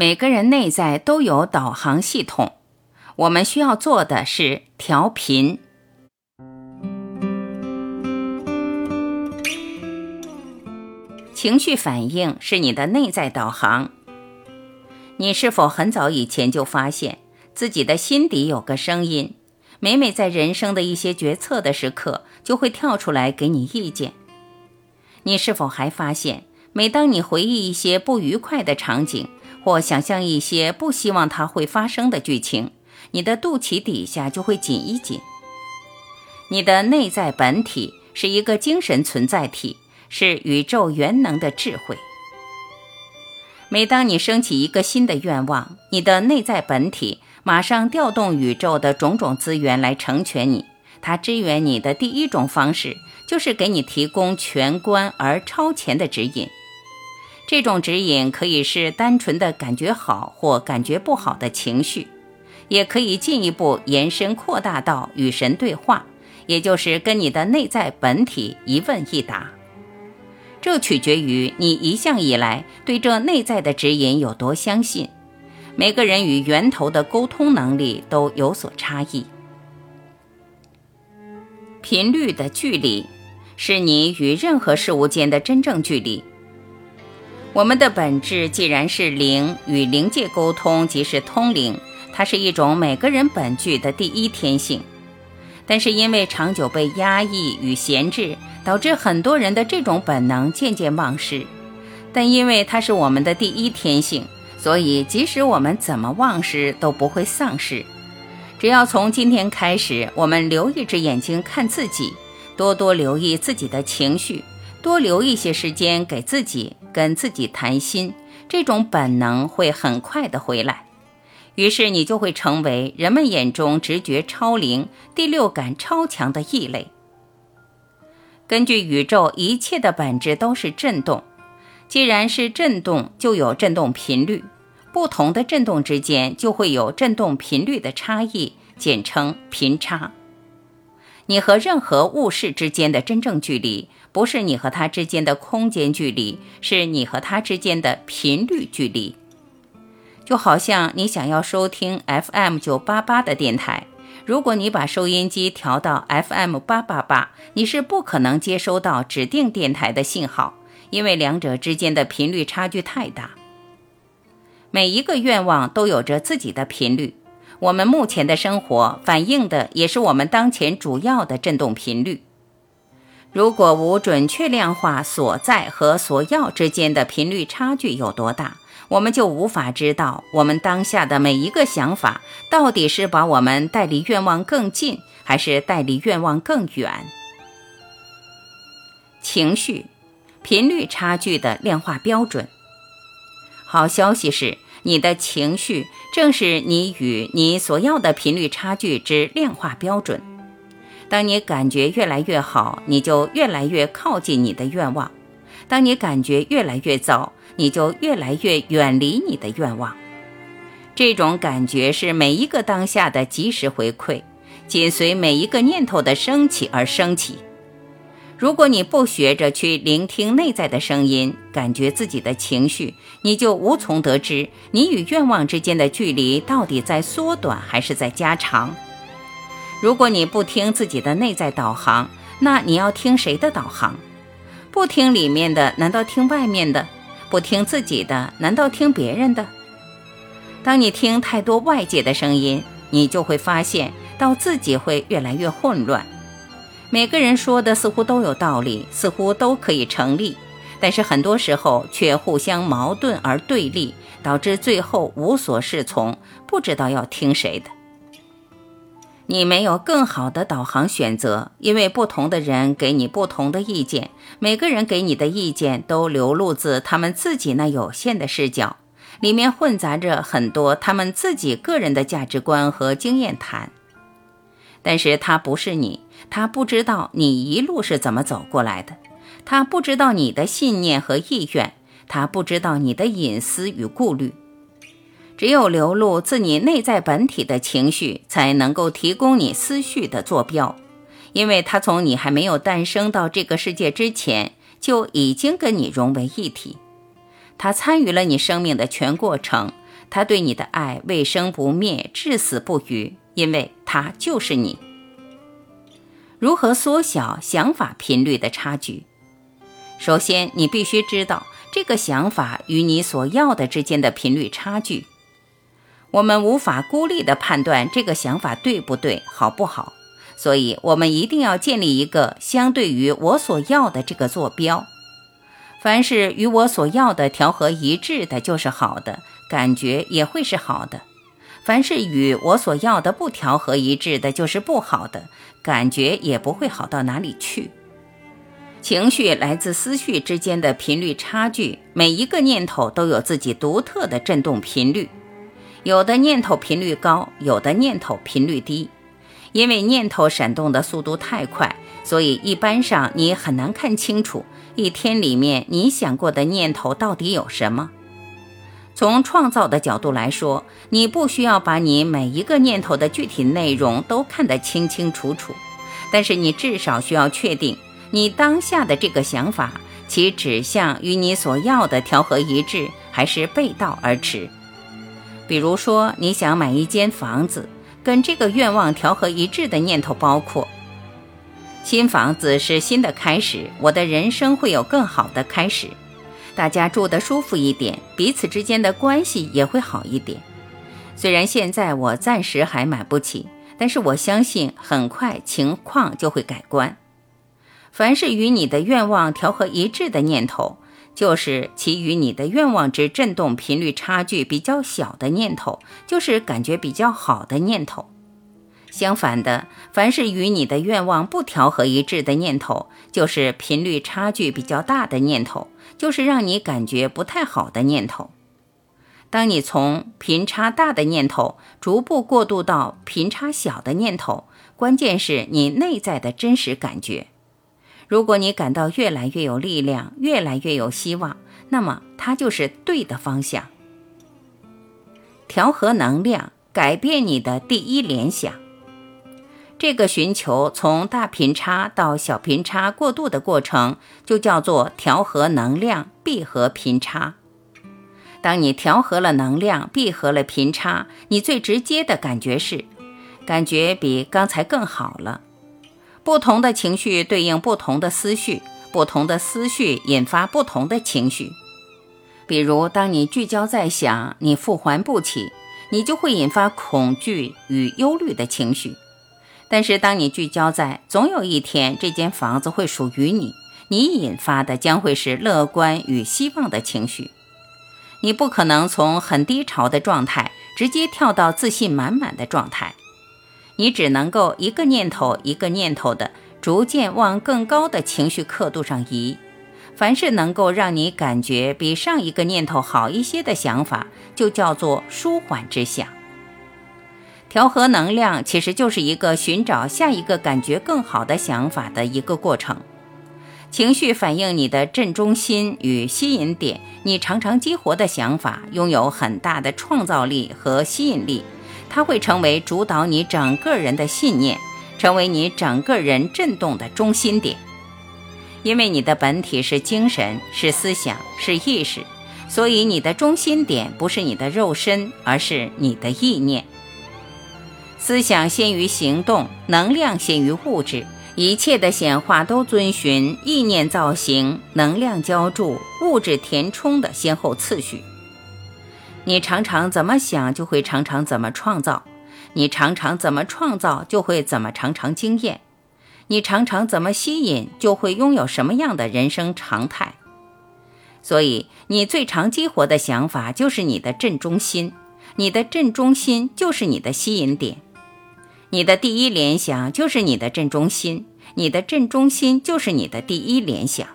每个人内在都有导航系统，我们需要做的是调频。情绪反应是你的内在导航。你是否很早以前就发现自己的心底有个声音，每每在人生的一些决策的时刻，就会跳出来给你意见？你是否还发现，每当你回忆一些不愉快的场景，或想象一些不希望它会发生的剧情，你的肚脐底下就会紧一紧？你的内在本体是一个精神存在体，是宇宙元能的智慧。每当你升起一个新的愿望，你的内在本体马上调动宇宙的种种资源来成全你。它支援你的第一种方式，就是给你提供全观而超前的指引。这种指引可以是单纯的感觉好或感觉不好的情绪，也可以进一步延伸扩大到与神对话，也就是跟你的内在本体一问一答。这取决于你一向以来对这内在的指引有多相信。每个人与源头的沟通能力都有所差异。频率的距离，是你与任何事物间的真正距离。我们的本质既然是灵，与灵界沟通即是通灵，它是一种每个人本具的第一天性。但是因为长久被压抑与闲置，导致很多人的这种本能渐渐忘失。但因为它是我们的第一天性，所以即使我们怎么忘失，都不会丧失。只要从今天开始，我们留一只眼睛看自己，多多留意自己的情绪，多留一些时间给自己，跟自己谈心，这种本能会很快的回来。于是你就会成为人们眼中直觉超灵、第六感超强的异类。根据宇宙，一切的本质都是振动，既然是振动，就有振动频率。不同的振动之间就会有振动频率的差异，简称频差。你和任何物事之间的真正距离，不是你和它之间的空间距离，是你和它之间的频率距离。就好像你想要收听 FM 九八八的电台，如果你把收音机调到 FM 八八八，你是不可能接收到指定电台的信号，因为两者之间的频率差距太大。每一个愿望都有着自己的频率，我们目前的生活反映的也是我们当前主要的振动频率。如果无准确量化所在和所要之间的频率差距有多大，我们就无法知道我们当下的每一个想法到底是把我们带离愿望更近，还是带离愿望更远。情绪频率差距的量化标准。好消息是，你的情绪正是你与你所要的频率差距之量化标准。当你感觉越来越好，你就越来越靠近你的愿望；当你感觉越来越糟，你就越来越远离你的愿望。这种感觉是每一个当下的及时回馈，紧随每一个念头的升起而升起。如果你不学着去聆听内在的声音，感觉自己的情绪，你就无从得知你与愿望之间的距离到底在缩短还是在加长。如果你不听自己的内在导航，那你要听谁的导航？不听里面的，难道听外面的？不听自己的，难道听别人的？当你听太多外界的声音，你就会发现到自己会越来越混乱。每个人说的似乎都有道理，似乎都可以成立，但是很多时候却互相矛盾而对立，导致最后无所适从，不知道要听谁的。你没有更好的导航选择，因为不同的人给你不同的意见，每个人给你的意见都流露自他们自己那有限的视角，里面混杂着很多他们自己个人的价值观和经验谈。但是他不是你，他不知道你一路是怎么走过来的，他不知道你的信念和意愿，他不知道你的隐私与顾虑。只有流露自你内在本体的情绪，才能够提供你思绪的坐标，因为他从你还没有诞生到这个世界之前，就已经跟你融为一体，他参与了你生命的全过程，他对你的爱未生不灭，至死不渝，因为它就是你。如何缩小想法频率的差距？首先，你必须知道这个想法与你所要的之间的频率差距。我们无法孤立地判断这个想法对不对、好不好，所以我们一定要建立一个相对于我所要的这个坐标。凡是与我所要的调和一致的，就是好的，感觉也会是好的；凡是与我所要的不调和一致的，就是不好的。感觉也不会好到哪里去。情绪来自思绪之间的频率差距，每一个念头都有自己独特的振动频率。有的念头频率高，有的念头频率低。因为念头闪动的速度太快，所以一般上你很难看清楚一天里面你想过的念头到底有什么。从创造的角度来说，你不需要把你每一个念头的具体内容都看得清清楚楚，但是你至少需要确定你当下的这个想法，其指向与你所要的调和一致，还是背道而驰。比如说，你想买一间房子，跟这个愿望调和一致的念头包括：新房子是新的开始，我的人生会有更好的开始。大家住得舒服一点，彼此之间的关系也会好一点。虽然现在我暂时还买不起，但是我相信很快情况就会改观。凡是与你的愿望调和一致的念头，就是其与你的愿望之振动频率差距比较小的念头，就是感觉比较好的念头。相反的，凡是与你的愿望不调和一致的念头，就是频率差距比较大的念头。就是让你感觉不太好的念头。当你从频差大的念头逐步过渡到频差小的念头，关键是你内在的真实感觉。如果你感到越来越有力量，越来越有希望，那么它就是对的方向。调和能量，改变你的第一联想。这个寻求从大频差到小频差过渡的过程，就叫做调和能量闭合频差。当你调和了能量，闭合了频差，你最直接的感觉是，感觉比刚才更好了。不同的情绪对应不同的思绪，不同的思绪引发不同的情绪。比如，当你聚焦在想你复还不起，你就会引发恐惧与忧虑的情绪。但是，当你聚焦在总有一天这间房子会属于你，你引发的将会是乐观与希望的情绪。你不可能从很低潮的状态直接跳到自信满满的状态，你只能够一个念头一个念头的逐渐往更高的情绪刻度上移。凡是能够让你感觉比上一个念头好一些的想法，就叫做舒缓之想。调和能量其实就是一个寻找下一个感觉更好的想法的一个过程。情绪反映你的正中心与吸引点，你常常激活的想法拥有很大的创造力和吸引力，它会成为主导你整个人的信念，成为你整个人振动的中心点。因为你的本体是精神，是思想，是意识，所以你的中心点不是你的肉身，而是你的意念。思想先于行动，能量先于物质，一切的显化都遵循意念造型、能量浇筑、物质填充的先后次序。你常常怎么想，就会常常怎么创造；你常常怎么创造，就会怎么常常经验；你常常怎么吸引，就会拥有什么样的人生常态。所以，你最常激活的想法就是你的正中心，你的正中心就是你的吸引点。你的第一联想就是你的正中心，你的正中心就是你的第一联想，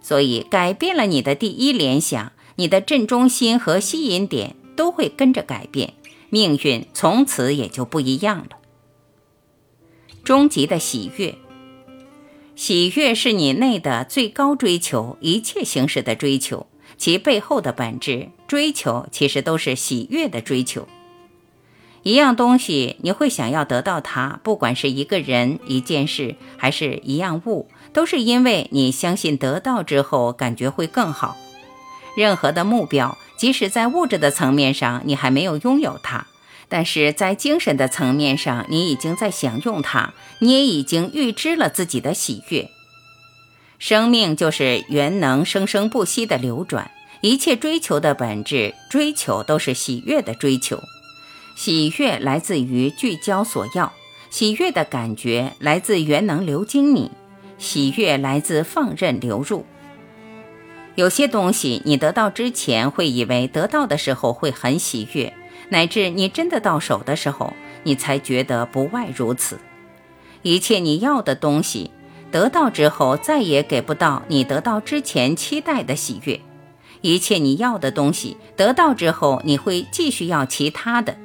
所以改变了你的第一联想，你的正中心和吸引点都会跟着改变，命运从此也就不一样了。终极的喜悦，喜悦是你内的最高追求，一切形式的追求，其背后的本质追求其实都是喜悦的追求。一样东西，你会想要得到它，不管是一个人、一件事，还是一样物，都是因为你相信得到之后感觉会更好。任何的目标，即使在物质的层面上你还没有拥有它，但是在精神的层面上，你已经在享用它，你也已经预知了自己的喜悦。生命就是元能生生不息的流转，一切追求的本质，追求都是喜悦的追求。喜悦来自于聚焦所要，喜悦的感觉来自元能流经你，喜悦来自放任流入。有些东西你得到之前会以为得到的时候会很喜悦，乃至你真的到手的时候，你才觉得不外如此。一切你要的东西得到之后，再也给不到你得到之前期待的喜悦。一切你要的东西得到之后，你会继续要其他的。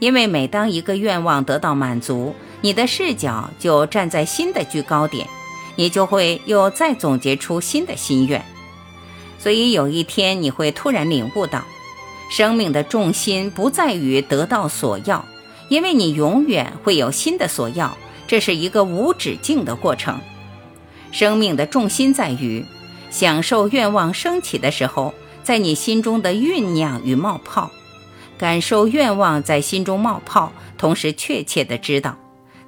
因为每当一个愿望得到满足，你的视角就站在新的居高点，你就会又再总结出新的心愿。所以有一天你会突然领悟到，生命的重心不在于得到所要，因为你永远会有新的所要，这是一个无止境的过程。生命的重心在于享受愿望升起的时候，在你心中的酝酿与冒泡。感受愿望在心中冒泡，同时确切的知道，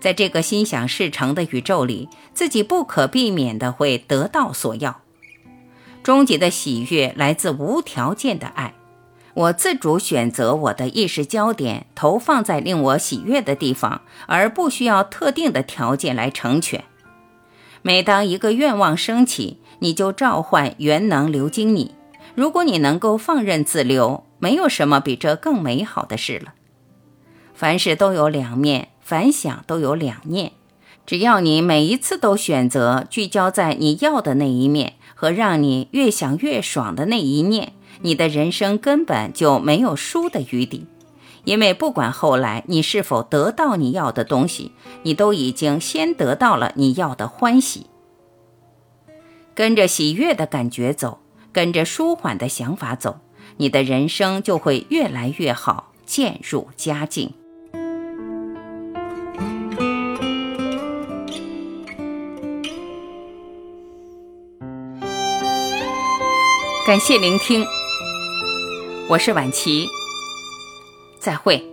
在这个心想事成的宇宙里，自己不可避免的会得到所要。终极的喜悦来自无条件的爱，我自主选择我的意识焦点投放在令我喜悦的地方，而不需要特定的条件来成全。每当一个愿望升起，你就召唤元能流经你。如果你能够放任自流。没有什么比这更美好的事了。凡事都有两面，凡想都有两念。只要你每一次都选择聚焦在你要的那一面和让你越想越爽的那一念，你的人生根本就没有输的余地。因为不管后来你是否得到你要的东西，你都已经先得到了你要的欢喜。跟着喜悦的感觉走，跟着舒缓的想法走。你的人生就会越来越好，渐入佳境。感谢聆听，我是婉琪，再会。